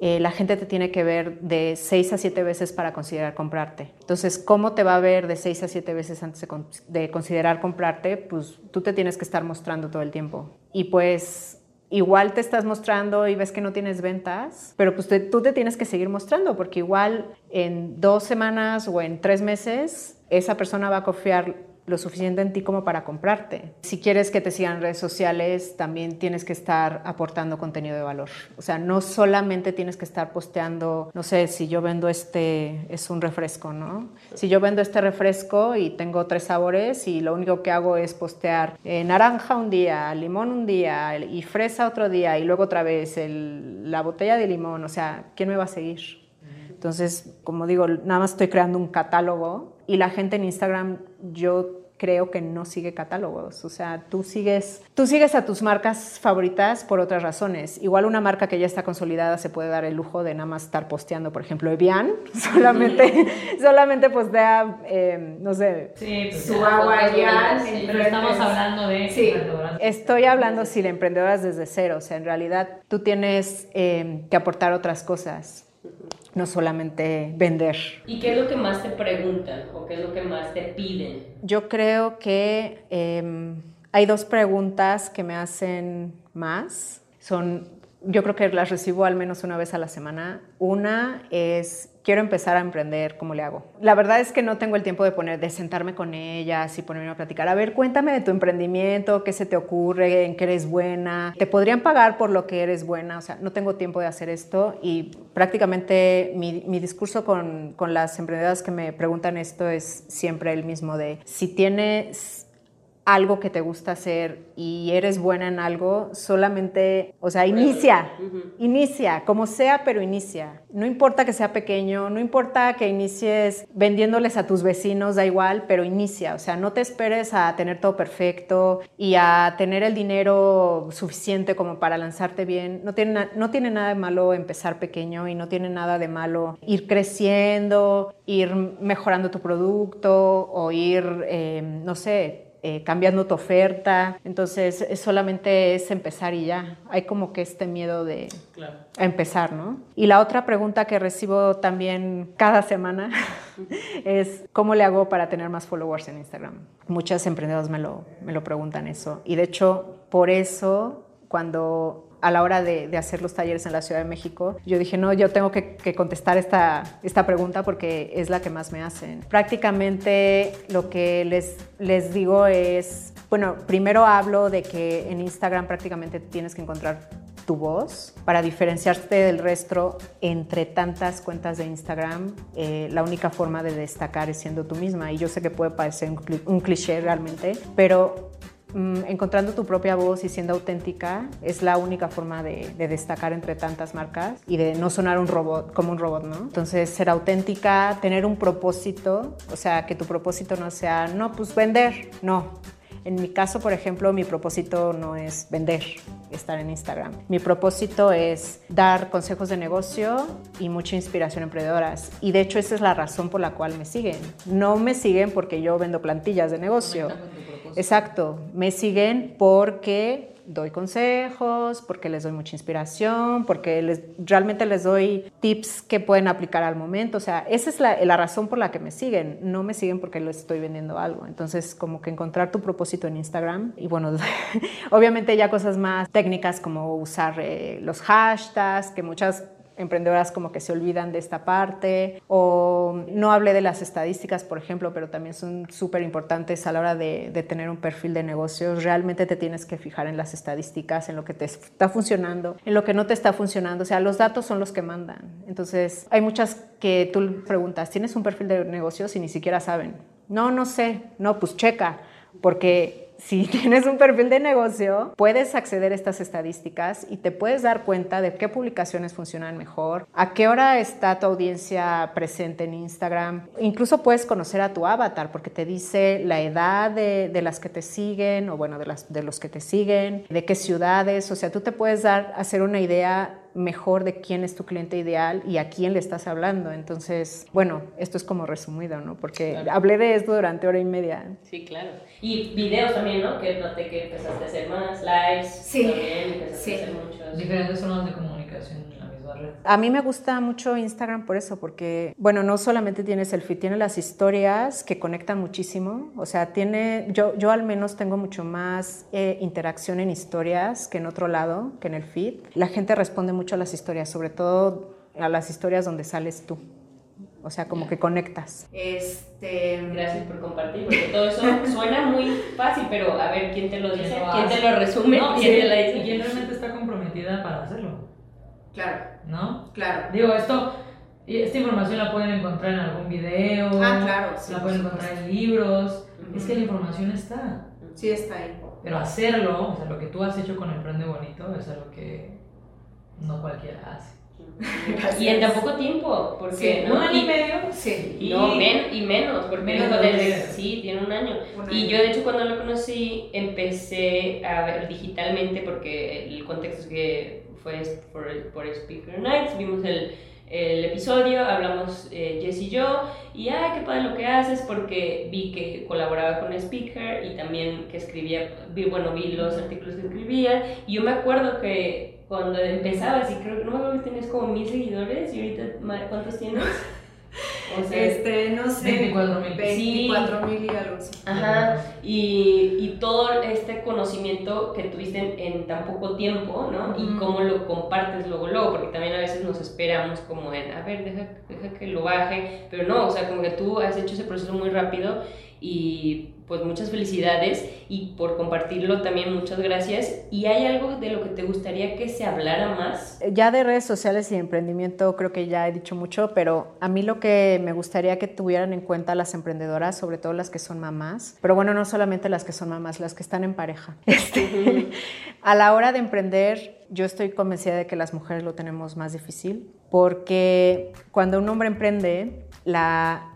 eh, la gente te tiene que ver de seis a siete veces para considerar comprarte. Entonces, ¿cómo te va a ver de seis a siete veces antes de, de considerar comprarte? Pues tú te tienes que estar mostrando todo el tiempo. Y pues igual te estás mostrando y ves que no tienes ventas, pero pues tú te tienes que seguir mostrando porque igual en dos semanas o en tres meses esa persona va a confiar lo suficiente en ti como para comprarte. Si quieres que te sigan redes sociales, también tienes que estar aportando contenido de valor. O sea, no solamente tienes que estar posteando, no sé, si yo vendo este, es un refresco, ¿no? Si yo vendo este refresco y tengo tres sabores y lo único que hago es postear eh, naranja un día, limón un día y fresa otro día y luego otra vez la botella de limón, o sea, ¿quién me va a seguir? Entonces, como digo, nada más estoy creando un catálogo y la gente en Instagram, yo creo que no sigue catálogos. O sea, tú sigues, tú sigues a tus marcas favoritas por otras razones. Igual una marca que ya está consolidada se puede dar el lujo de nada más estar posteando, por ejemplo, Evian, [LAUGHS] solamente, solamente postea, eh, no sé, pues su agua ya. pero estamos hablando de sí, Estoy hablando si la emprendedoras desde cero. O sea, en realidad tú tienes eh, que aportar otras cosas no solamente vender. ¿Y qué es lo que más te preguntan o qué es lo que más te piden? Yo creo que em, hay dos preguntas que me hacen más. Son, yo creo que las recibo al menos una vez a la semana. Una es quiero empezar a emprender, ¿cómo le hago? La verdad es que no tengo el tiempo de poner, de sentarme con ellas y ponerme a platicar. A ver, cuéntame de tu emprendimiento, qué se te ocurre, en qué eres buena. ¿Te podrían pagar por lo que eres buena? O sea, no tengo tiempo de hacer esto y prácticamente mi, discurso con, con las emprendedoras que me preguntan esto es siempre el mismo de si tienes algo que te gusta hacer y eres buena en algo, solamente, o sea, inicia, inicia, como sea, pero inicia. No importa que sea pequeño, no importa que inicies vendiéndoles a tus vecinos, da igual, pero inicia, o sea, no te esperes a tener todo perfecto y a tener el dinero suficiente como para lanzarte bien. No tiene, no tiene nada de malo empezar pequeño y no tiene nada de malo ir creciendo, ir mejorando tu producto o ir, eh, no sé, eh, cambiando tu oferta. Entonces, solamente es empezar y ya. Hay como que este miedo de empezar, ¿no? Y la otra pregunta que recibo también cada semana [LAUGHS] es, ¿cómo le hago para tener más followers en Instagram? Muchas emprendedoras me lo, me lo preguntan eso. Y de hecho, por eso, cuando a la hora de, hacer los talleres en la Ciudad de México, yo dije, no, yo tengo que, contestar esta, esta pregunta porque es la que más me hacen. Prácticamente lo que les, les digo es, bueno, primero hablo de que en Instagram prácticamente tienes que encontrar tu voz para diferenciarte del resto entre tantas cuentas de Instagram. Eh, la única forma de destacar es siendo tú misma y yo sé que puede parecer un, cliché realmente, pero encontrando tu propia voz y siendo auténtica es la única forma de, destacar entre tantas marcas y de no sonar un robot como un robot, ¿no? Entonces, ser auténtica, tener un propósito, o sea, que tu propósito no sea, no, pues vender, no. En mi caso, por ejemplo, mi propósito no es vender, estar en Instagram. Mi propósito es dar consejos de negocio y mucha inspiración a emprendedoras. Y de hecho, esa es la razón por la cual me siguen. No me siguen porque yo vendo plantillas de negocio. Exacto, me siguen porque doy consejos, porque les doy mucha inspiración, porque les, realmente les doy tips que pueden aplicar al momento. O sea, esa es la, la, razón por la que me siguen. No me siguen porque les estoy vendiendo algo. Entonces, como que encontrar tu propósito en Instagram. Y bueno, [LAUGHS] obviamente ya cosas más técnicas como usar eh, los hashtags, que muchas emprendedoras como que se olvidan de esta parte o no hablé de las estadísticas, por ejemplo, pero también son súper importantes a la hora de, tener un perfil de negocios. Realmente te tienes que fijar en las estadísticas, en lo que te está funcionando, en lo que no te está funcionando. O sea, los datos son los que mandan. Entonces, hay muchas que tú preguntas, ¿tienes un perfil de negocios y ni siquiera saben? No, no sé. No, pues checa, porque si [LAUGHS] tienes un perfil de negocio, puedes acceder a estas estadísticas y te puedes dar cuenta de qué publicaciones funcionan mejor, a qué hora está tu audiencia presente en Instagram. Incluso puedes conocer a tu avatar porque te dice la edad de, las que te siguen o bueno, de, las, de los que te siguen, de qué ciudades. O sea, tú te puedes dar, hacer una idea mejor de quién es tu cliente ideal y a quién le estás hablando. Entonces, bueno, esto es como resumido, ¿no? Porque hablé de esto durante hora y media. Sí, claro. Y videos también, ¿no? Que noté que empezaste a hacer más, lives. Sí. También empezaste sí. a hacer muchos. Diferentes formas de comunicación. A mí me gusta mucho Instagram por eso, porque, bueno, no solamente tienes el feed, tiene las historias que conectan muchísimo. O sea, tiene, yo, yo al menos tengo mucho más eh, interacción en historias que en otro lado, que en el feed. La gente responde mucho a las historias, sobre todo a las historias donde sales tú. o sea, como que conectas. Este, Gracias por compartir, porque todo eso [LAUGHS] suena muy fácil, pero a ver, ¿quién te lo ¿Quién dice? ¿Quién te lo resume? No, ¿Quién y, te la dice? quién realmente está comprometida para hacerlo, Claro, ¿no? claro. Digo, esto, y esta información la pueden encontrar en algún video, Ah, claro, sí, la pueden encontrar en libros, Ujú. es que la información está. Sí está ahí. Pero hacerlo, o sea, lo que tú has hecho con Emprende Bonito, es algo que no cualquiera hace. [LAUGHS] Y en tan poco tiempo, porque Sí, ¿no? un año y Y- medio. Sí. Y- No, men- y menos, porque Menos dijo de desde- sí, tiene un año. Un Y año. yo de hecho cuando lo conocí empecé a ver digitalmente porque el contexto es que fue por, por Speaker Nights, vimos el, el episodio, hablamos eh, Jess y yo, y ay, qué padre lo que haces, porque vi que colaboraba con Speaker y también que escribía, vi, bueno, vi los artículos que escribía, y yo me acuerdo que cuando empezabas, y creo que no me acuerdo que tenías como mil seguidores, y ahorita, ¿cuántos tienes? [LAUGHS] O sea, Este, no sé. 24,000. 24 mil y algo así. Ajá, y, y todo este conocimiento que tuviste en, en tan poco tiempo, ¿no? Y cómo lo compartes luego, luego, porque también a veces nos esperamos como en, a ver, deja, deja que lo baje, pero no, o sea, como que tú has hecho ese proceso muy rápido y pues muchas felicidades y por compartirlo también muchas gracias. ¿Y hay algo de lo que te gustaría que se hablara más? Ya de redes sociales y emprendimiento creo que ya he dicho mucho, pero a mí lo que me gustaría que tuvieran en cuenta las emprendedoras, sobre todo las que son mamás, pero bueno, no solamente las que son mamás, las que están en pareja. [LAUGHS] Este, a la hora de emprender, yo estoy convencida de que las mujeres lo tenemos más difícil, porque cuando un hombre emprende,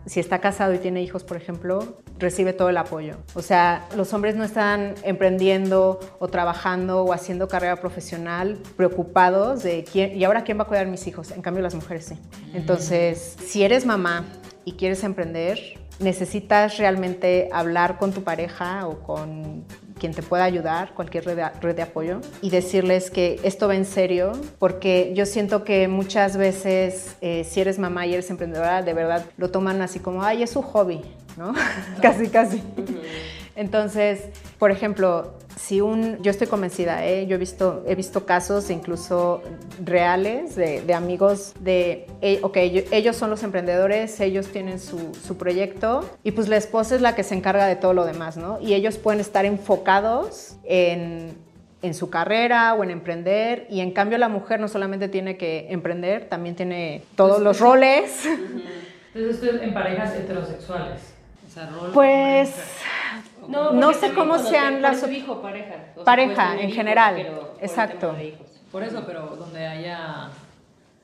si está casado y tiene hijos, por ejemplo, recibe todo el apoyo. O sea, los hombres no están emprendiendo o trabajando o haciendo carrera profesional preocupados de quién, y ahora quién va a cuidar a mis hijos. En cambio, las mujeres sí. Entonces, si eres mamá y quieres emprender, necesitas realmente hablar con tu pareja o con quien te pueda ayudar, cualquier red de, apoyo, y decirles que esto va en serio, porque yo siento que muchas veces eh, si eres mamá y eres emprendedora, de verdad lo toman así como, ay, es su hobby, ¿no? [LAUGHS] casi, casi. Entonces, por ejemplo, si un, yo estoy convencida, ¿eh? yo he visto, he visto casos incluso reales de, de amigos de, eh, ok, yo- ellos son los emprendedores, ellos tienen su, su proyecto y pues la esposa es la que se encarga de todo lo demás, ¿no? Y ellos pueden estar enfocados en, en su carrera o en emprender y en cambio la mujer no solamente tiene que emprender, también tiene todos Pues, los roles. Entonces esto es en parejas heterosexuales. O sea, rol Pues... No, No sé cómo sean las dijo pareja. O sea, Pareja, en hijos, general, pero por exacto. tema de hijos. Por eso, pero donde haya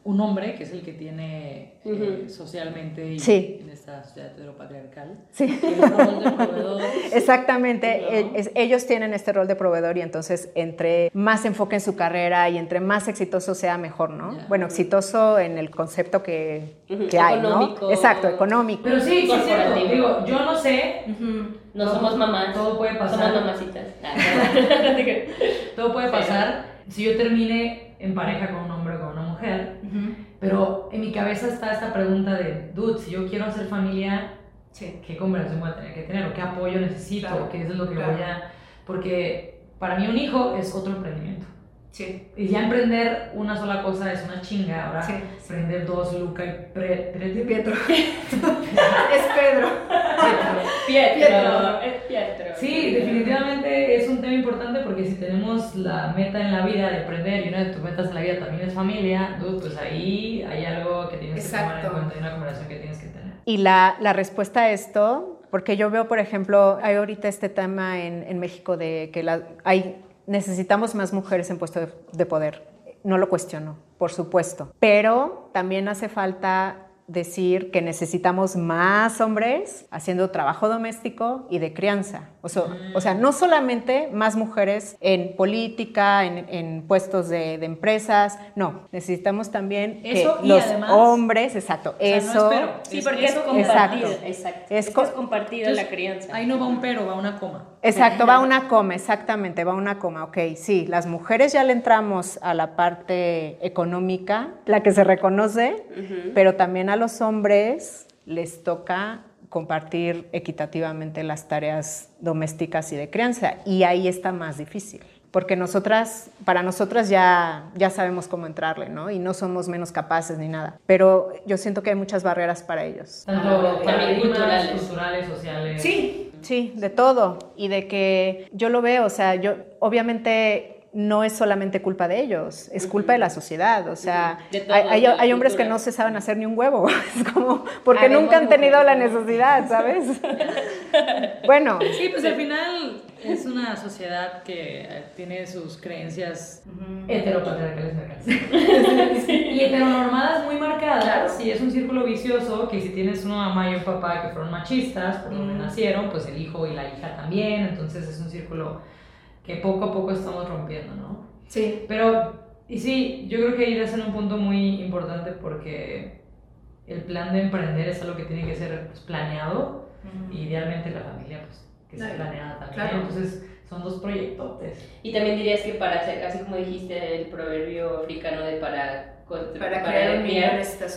un hombre que es el que tiene eh, socialmente y Sí. en esta sociedad heteropatriarcal Sí. el rol de proveedor. [LAUGHS] Exactamente, ¿no? es- ellos tienen este rol de proveedor y entonces entre más enfoque en su carrera y entre más exitoso sea, mejor, ¿no? Bueno, exitoso en el concepto que, Ujú, que hay, ¿no? económico. Exacto, económico. Pero sí, sí, es. Digo, yo no sé, No somos mamás. todo puede pasar. Somos mamacitas. [LAUGHS] [LAUGHS] Todo puede pasar si yo termine en pareja con un hombre o con mujer, pero en mi cabeza está esta pregunta de, dude, si yo quiero hacer familia, ¿qué conversación voy a tener que tener? ¿O qué apoyo necesito? Claro, ¿Qué es lo que claro. voy a...? Porque para mí un hijo es otro emprendimiento. Sí. Y ya emprender una sola cosa es una chinga. Ahora, Sí. emprender dos, Luca y pre, pre- Pietro. [LAUGHS] es Pedro. Pietro. Pietro. Es Pietro. Sí, definitivamente es un tema importante porque si tenemos la meta en la vida de emprender y una de tus metas en la vida también es familia, pues ahí hay algo que tienes que tomar en Exacto. cuenta y una conversación que tienes que tener. Y la, la respuesta a esto, porque yo veo, por ejemplo, hay ahorita este tema en, en México de que la- hay, necesitamos más mujeres en puestos de, de poder. No lo cuestiono, por supuesto. Pero también hace falta decir que necesitamos más hombres haciendo trabajo doméstico y de crianza. O sea, o sea no solamente más mujeres en política, en, en puestos de, de empresas, no, necesitamos también Eso que y los además- hombres, exacto, sea, no eso... espero. Sí, porque es, es compartido. exacto. Exacto. Es Es, co- que es compartido la crianza. Ahí no va un pero, va una coma. Exacto, va una coma, exactamente, va una coma. Ok, sí, las mujeres ya le entramos a la parte económica, la que se reconoce, pero también a los hombres les toca compartir equitativamente las tareas domésticas y de crianza, y ahí está más difícil. porque nosotras, para nosotras ya, ya sabemos cómo entrarle, ¿no? Y no somos menos capaces ni nada. Pero yo siento que hay muchas barreras para ellos. Tanto también culturales, sociales. Sí, sí, de todo. Y de que yo lo veo, o sea, yo obviamente no es solamente culpa de ellos, es culpa de la sociedad. O sea, hay, hombres que no se saben hacer ni un huevo. [LAUGHS] Es como, porque Habemos nunca han tenido la necesidad, ¿sabes? [LAUGHS] bueno, Sí, pues al final es una sociedad que eh, tiene sus creencias heteropatriarcales [LAUGHS] y heteronormadas muy marcadas y es un círculo vicioso que si tienes una mamá y un papá que fueron machistas por donde nacieron, pues el hijo y la hija también, entonces es un círculo que poco a poco estamos rompiendo, ¿no? sí. Pero, y sí, yo creo que ahí es en un punto muy importante porque el plan de emprender es algo que tiene que ser pues, planeado. Y idealmente la familia, pues, que Claro, planeada también. claro. Entonces, son dos proyectotes. Y también dirías que para hacer, así como dijiste el proverbio africano de para constru- Para crear un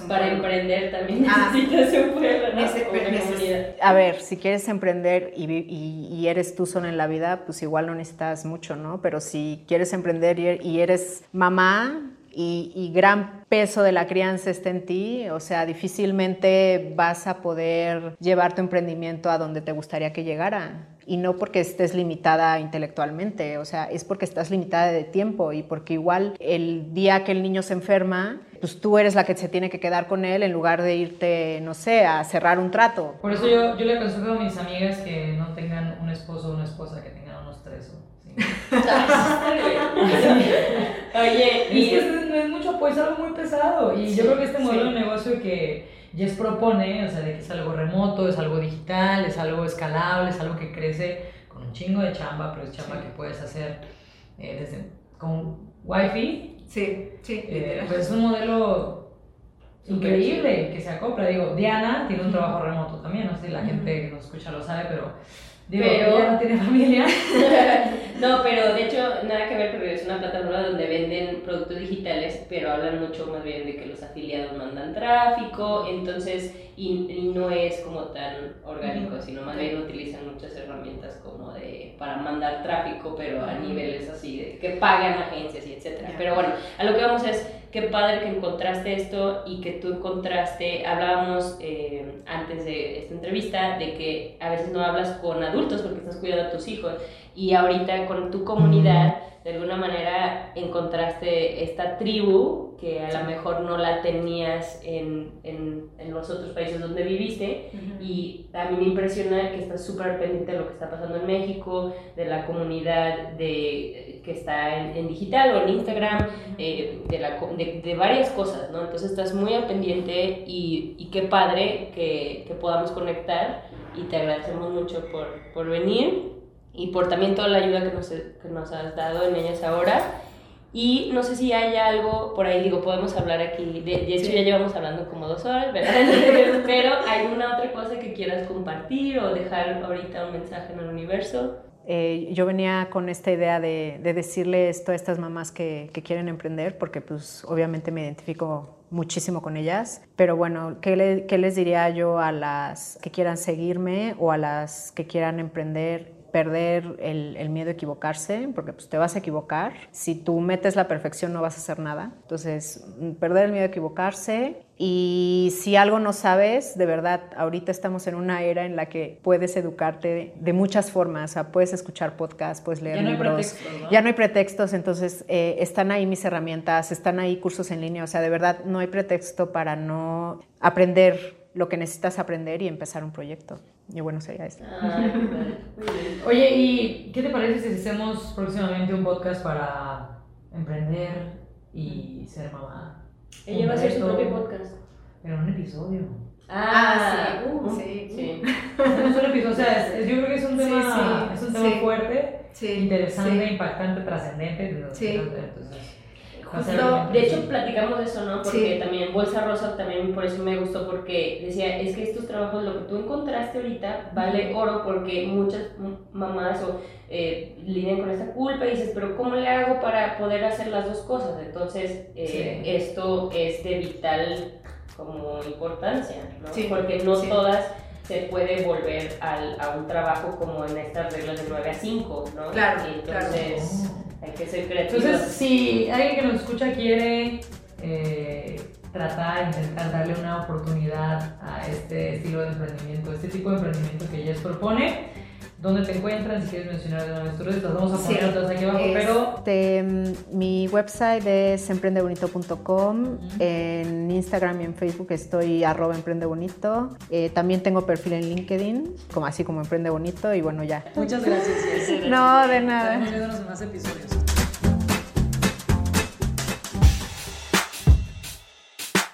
para pueblo. emprender también Ah. necesitas un pueblo, ¿no? Nece- O una neces- comunidad. A ver, si quieres emprender y, y- y eres tú sola en la vida, pues igual no necesitas mucho, ¿no? Pero si quieres emprender y, er- y eres mamá y, y gran peso de la crianza está en ti, o sea, difícilmente vas a poder llevar tu emprendimiento a donde te gustaría que llegara. Y no porque estés limitada intelectualmente, o sea, es porque estás limitada de tiempo y porque igual el día que el niño se enferma, pues tú eres la que se tiene que quedar con él en lugar de irte, no sé, a cerrar un trato. Por eso yo, yo le aconsejo a mis amigas que no tengan un esposo o una esposa, que tengan unos tres o cinco. [LAUGHS] [LAUGHS] Oye, Y y es, pues algo muy pesado. Y yo creo que este modelo de negocio que Jess propone, o sea, de que es algo remoto, es algo digital, es algo escalable, es algo que crece con un chingo de chamba, pero es chamba que puedes hacer eh, desde con wifi. Sí, sí, Eh, pues es un modelo increíble que se acopla. Digo, Diana tiene un trabajo remoto también, no sé si la gente que nos escucha lo sabe, pero digo, Pero- no tiene familia. [LAUGHS] no, pero de hecho nada que ver, porque es una plataforma donde venden productos digitales, pero hablan mucho más bien de que los afiliados mandan tráfico, entonces, y, y no es como tan orgánico, sino más bien utilizan muchas herramientas como de, para mandar tráfico, pero a niveles así, de que pagan agencias y etcétera. Pero bueno, a lo que vamos es, qué padre que encontraste esto y que tú encontraste, hablábamos eh, antes de esta entrevista de que a veces no hablas con adultos porque estás cuidando a tus hijos y ahorita con tu comunidad de alguna manera encontraste esta tribu que a lo mejor no la tenías en, en, en los otros países donde viviste. Y a mí me impresiona que estás súper pendiente de lo que está pasando en México, de la comunidad de, que está en, en digital o en Instagram, eh, de, la, de, de varias cosas, ¿no? Entonces estás muy al pendiente y, y qué padre que, que podamos conectar y te agradecemos mucho por, por venir y por también toda la ayuda que nos, que nos has dado en ellas ahora. Y no sé si hay algo por ahí, digo, podemos hablar aquí, de, de hecho ya llevamos hablando como dos horas, ¿verdad? [LAUGHS] Pero hay una otra cosa que quieras compartir o dejar ahorita un mensaje en el universo. Eh, yo venía con esta idea de, de decirle esto a estas mamás que, que quieren emprender, porque pues obviamente me identifico muchísimo con ellas, pero bueno, ¿qué, le- qué les diría yo a las que quieran seguirme o a las que quieran emprender? Perder el, el miedo a equivocarse, porque pues te vas a equivocar. Si tú metes la perfección no vas a hacer nada. Entonces, mm, perder el miedo a equivocarse y si algo no sabes, de verdad, ahorita estamos en una era en la que puedes educarte de, de muchas formas. O sea, puedes escuchar podcasts, puedes leer Ya no hay libros. pretextos, ¿no? Ya no hay pretextos, entonces eh, están ahí mis herramientas, están ahí cursos en línea. O sea, de verdad, no hay pretexto para no aprender lo que necesitas aprender y empezar un proyecto. Y bueno, sería esto. Ah. Oye, ¿y qué te parece si hacemos próximamente un podcast para emprender y ser mamá? Ella va a hacer su propio podcast. Pero un episodio. Ah, sí, uh, sí. sí. Es un episodio, o sea, es- es- yo creo que es un tema, sí, es un tema sí. fuerte, Sí, interesante, sí. impactante, trascendente. Sí. Entonces, Justo, de hecho platicamos de eso, ¿no? Porque Sí. también Bolsa Rosa también por eso me gustó porque decía, es que estos trabajos, lo que tú encontraste ahorita, vale oro porque muchas mamás o eh, lidian con esta culpa y dices, pero ¿cómo le hago para poder hacer las dos cosas? Entonces, eh, Sí. esto es de vital como importancia, ¿no? Sí, Porque no todas se puede volver al, a un trabajo como en estas reglas de 9 a 5, ¿no? Claro, entonces, Hay que ser creativos. Entonces, si alguien que nos escucha quiere eh, tratar, intentar darle una oportunidad a este estilo de emprendimiento, este tipo de emprendimiento que Jess propone, ¿dónde te encuentran? Si quieres mencionar tus redes, las vamos a poner Sí. todas aquí abajo, pero Este, mm, mi website es emprendebonito.com. En Instagram y en Facebook estoy arroba emprendebonito. Eh, también tengo perfil en LinkedIn, como así como Emprende Bonito. Y bueno, ya. muchas gracias. No, de nada. viéndonos en más episodios.